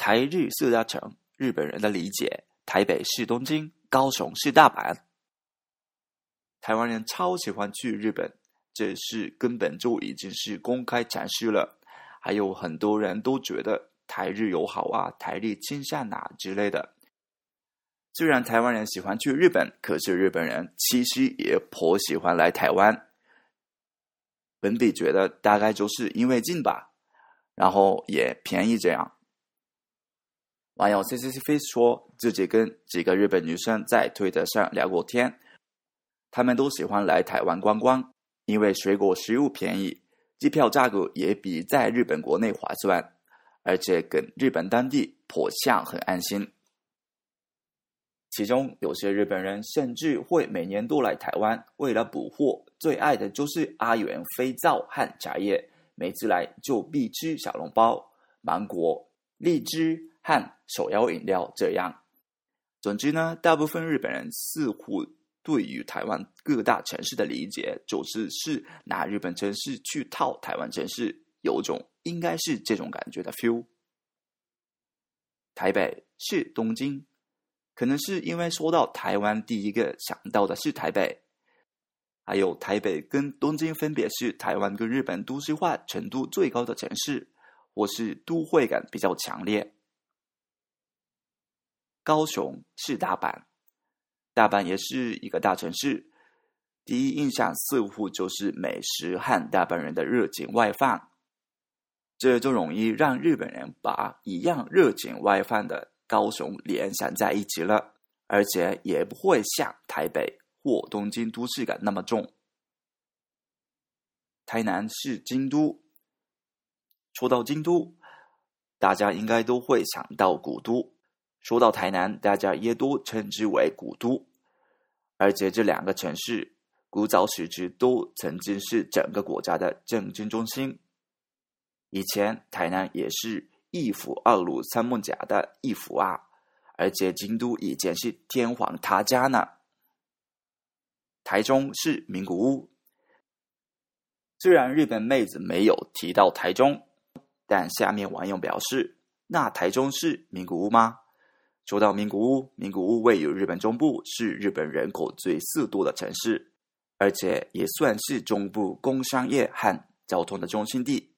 台日四大城，日本人的理解：台北是东京，高雄是大阪。台湾人超喜欢去日本，这是根本就已经是公开阐释了。还有很多人都觉得台日友好啊，台日亲善啊之类的。虽然台湾人喜欢去日本，可是日本人其实也颇喜欢来台湾。本比觉得大概就是因为近吧，然后也便宜这样。网友 C C C Face 说自己跟几个日本女生在推特上聊过天。他们都喜欢来台湾观光，因为水果、食物便宜，机票价格也比在日本国内划算，而且跟日本当地颇像，很安心。其中有些日本人甚至会每年都来台湾，为了补货，最爱的就是阿元肥皂和茶叶，每次来就必吃小笼包、芒果、荔枝和手摇饮料。这样，总之呢，大部分日本人似乎。对于台湾各大城市的理解，就是是拿日本城市去套台湾城市，有种应该是这种感觉的 feel。台北是东京，可能是因为说到台湾，第一个想到的是台北，还有台北跟东京分别是台湾跟日本都市化程度最高的城市，或是都会感比较强烈。高雄是大阪。大阪也是一个大城市，第一印象似乎就是美食和大阪人的热情外放，这就容易让日本人把一样热情外放的高雄联想在一起了，而且也不会像台北或东京都市感那么重。台南是京都，说到京都，大家应该都会想到古都。说到台南，大家也都称之为古都，而且这两个城市古早时期都曾经是整个国家的政经中心。以前台南也是一府二路三艋甲的一府啊，而且京都以前是天皇他家呢。台中是名古屋，虽然日本妹子没有提到台中，但下面网友表示：那台中是名古屋吗？说到名古屋，名古屋位于日本中部，是日本人口最四多的城市，而且也算是中部工商业和交通的中心地。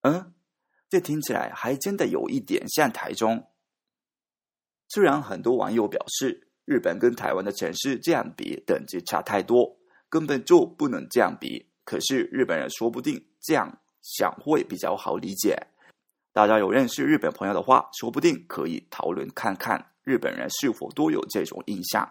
嗯，这听起来还真的有一点像台中。虽然很多网友表示，日本跟台湾的城市这样比等级差太多，根本就不能这样比。可是日本人说不定这样想会比较好理解。大家有认识日本朋友的话，说不定可以讨论看看日本人是否都有这种印象。